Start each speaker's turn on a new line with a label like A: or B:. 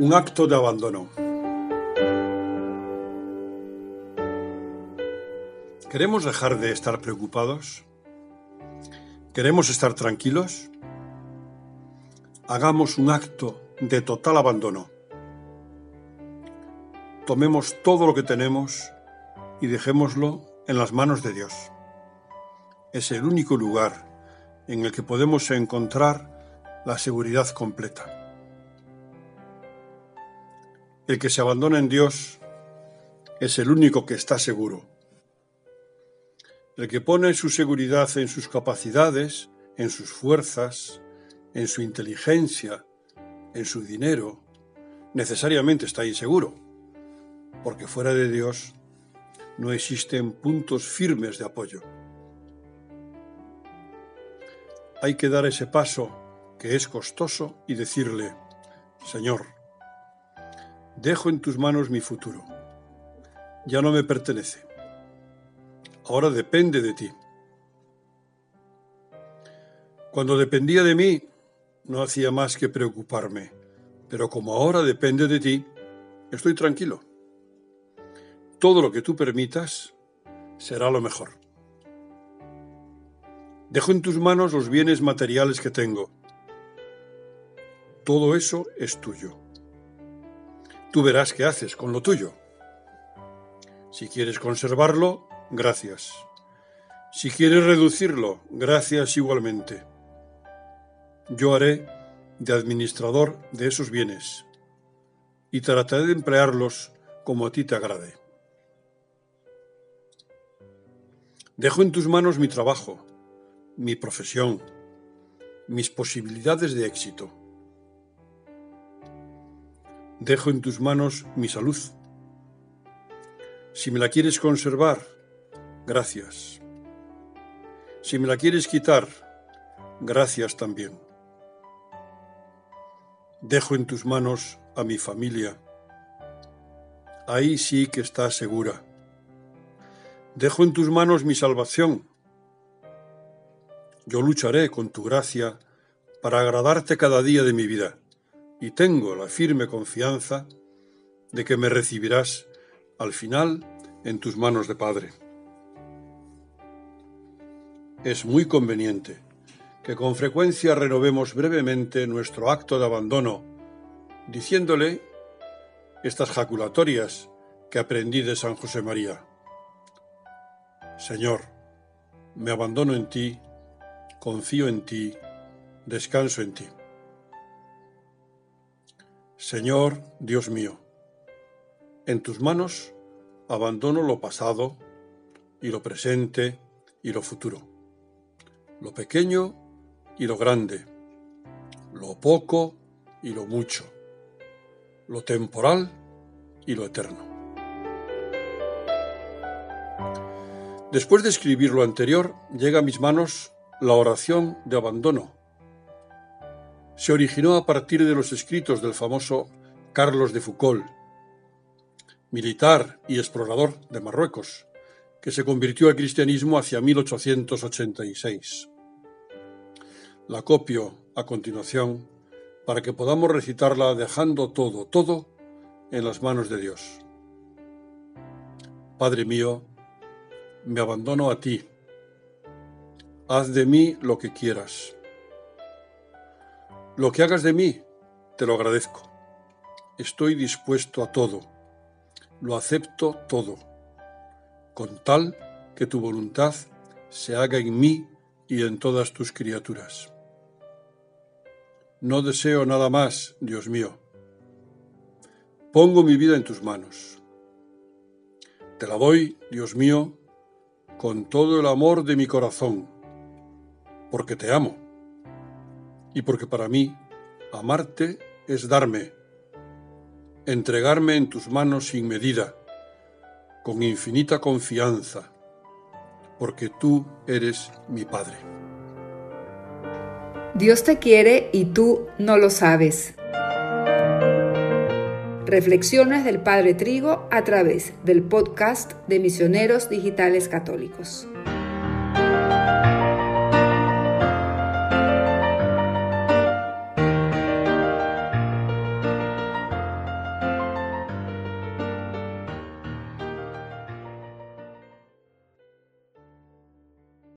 A: Un acto de abandono. ¿Queremos dejar de estar preocupados? ¿Queremos estar tranquilos? Hagamos un acto de total abandono tomemos todo lo que tenemos y dejémoslo en las manos de Dios. Es el único lugar en el que podemos encontrar la seguridad completa. El que se abandona en Dios es el único que está seguro. El que pone su seguridad en sus capacidades, en sus fuerzas, en su inteligencia, en su dinero, necesariamente está inseguro porque fuera de Dios no existen puntos firmes de apoyo. Hay que dar ese paso que es costoso y decirle, Señor, dejo en tus manos mi futuro. Ya no me pertenece. Ahora depende de ti. Cuando dependía de mí, no hacía más que preocuparme, pero como ahora depende de ti, estoy tranquilo todo lo que tú permitas será lo mejor. Dejo en tus manos los bienes materiales que tengo. Todo eso es tuyo. Tú verás qué haces con lo tuyo. Si quieres conservarlo, gracias. Si quieres reducirlo, gracias igualmente. Yo haré de administrador de esos bienes y trataré de emplearlos como a ti te agrade. Dejo en tus manos mi trabajo, mi profesión, mis posibilidades de éxito. Dejo en tus manos mi salud. Si me la quieres conservar, gracias. Si me la quieres quitar, gracias también. Dejo en tus manos a mi familia. Ahí sí que está segura Dejo en tus manos mi salvación. Yo lucharé con tu gracia para agradarte cada día de mi vida y tengo la firme confianza de que me recibirás al final en tus manos de Padre. Es muy conveniente que con frecuencia renovemos brevemente nuestro acto de abandono, diciéndole estas jaculatorias que aprendí de San José María. Señor, me abandono en ti, confío en ti, descanso en ti. Señor, Dios mío, en tus manos abandono lo pasado y lo presente y lo futuro, lo pequeño y lo grande, lo poco y lo mucho, lo temporal y lo eterno. Después de escribir lo anterior, llega a mis manos la oración de abandono. Se originó a partir de los escritos del famoso Carlos de Foucault, militar y explorador de Marruecos, que se convirtió al cristianismo hacia 1886. La copio a continuación para que podamos recitarla dejando todo, todo en las manos de Dios. Padre mío, me abandono a ti. Haz de mí lo que quieras. Lo que hagas de mí, te lo agradezco. Estoy dispuesto a todo. Lo acepto todo. Con tal que tu voluntad se haga en mí y en todas tus criaturas. No deseo nada más, Dios mío. Pongo mi vida en tus manos. Te la doy, Dios mío, con todo el amor de mi corazón. porque te amo y porque para mí amarte es darme, entregarme en tus manos sin medida, con infinita confianza, porque tú eres mi Padre.
B: Dios te quiere y tú no lo sabes. Reflexiones del Padre Trigo a través del podcast de Misioneros Digitales Católicos.